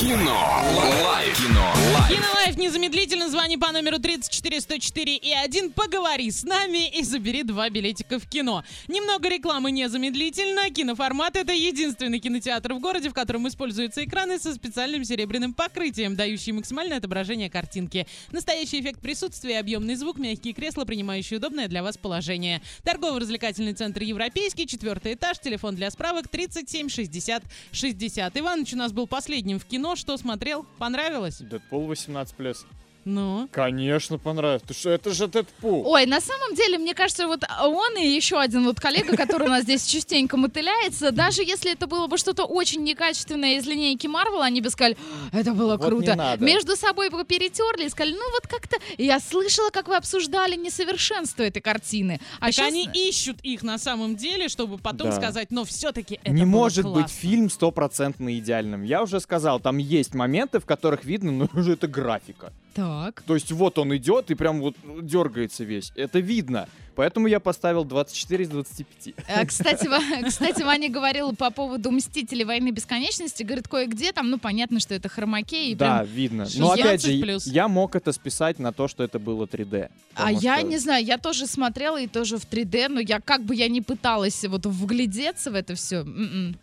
Кино. Лайф. Кино. Лайф. Кинолайф незамедлительно звони по номеру 34 104 и 1, поговори с нами и забери два билетика в кино. Немного рекламы незамедлительно. Киноформат — это единственный кинотеатр в городе, в котором используются экраны со специальным серебряным покрытием, дающие максимальное отображение картинки. Настоящий эффект присутствия, объемный звук, мягкие кресла, принимающие удобное для вас положение. Торгово-развлекательный центр «Европейский», четвертый этаж, телефон для справок 37 60 60. Иваныч у нас был последним в кино. Что смотрел? Понравилось? Дэдпул 18+. Ну? Конечно, понравилось. Ты что, это же Дэдпул. Ой, на самом деле, мне кажется, вот он и еще один вот коллега, который у нас здесь частенько мотыляется, даже если это было бы что-то очень некачественное из линейки Марвел, они бы сказали, это было Вот круто. не надо. Между собой бы перетерли и сказали, ну вот как-то... Я слышала, как вы обсуждали несовершенство этой картины. А Так щас- они ищут их на самом деле, чтобы потом Да. сказать, но все-таки это не было может быть классно». фильм стопроцентно идеальным. Я уже сказал, там есть моменты, в которых видно, ну, уже это графика. Так. То есть вот он идет и прям вот дергается весь. Это видно. Поэтому я поставил 24 из 25. А, Кстати, кстати, Ваня говорил по поводу «Мстителей. Войны бесконечности». Говорит, кое-где там, ну, понятно, что это хромакей. И Да, видно. Но 16 опять же, плюс. я мог это списать на то, что это было 3D. А я что- не знаю, я тоже смотрела и тоже в 3D, но я как бы я не пыталась вот вглядеться в это все.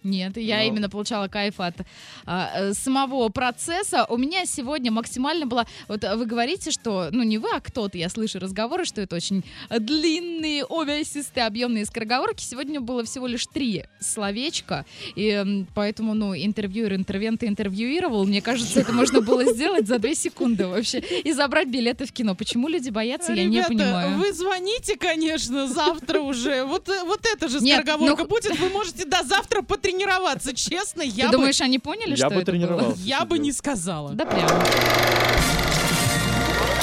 Нет, я Ну. именно получала кайф от а, э, самого процесса. У меня сегодня максимально была... Вот э, вы говорите, что... Ну, не вы, а кто-то. Я слышу разговоры, что это очень длинные, увесистые, объемные скороговорки. Сегодня было всего лишь три словечка. И поэтому, ну, интервьюер интервента интервьюировал. Мне кажется, это можно было сделать за две секунды вообще. И забрать билеты в кино. Почему люди боятся, я не понимаю. вы звоните, конечно, завтра уже. Вот, э, вот это же скороговорка ну- будет. Вы можете до завтра потренироваться. Честно, я Ты думаешь, они поняли, Я что бы это было? тренировался. я бы не сказала. Да прям.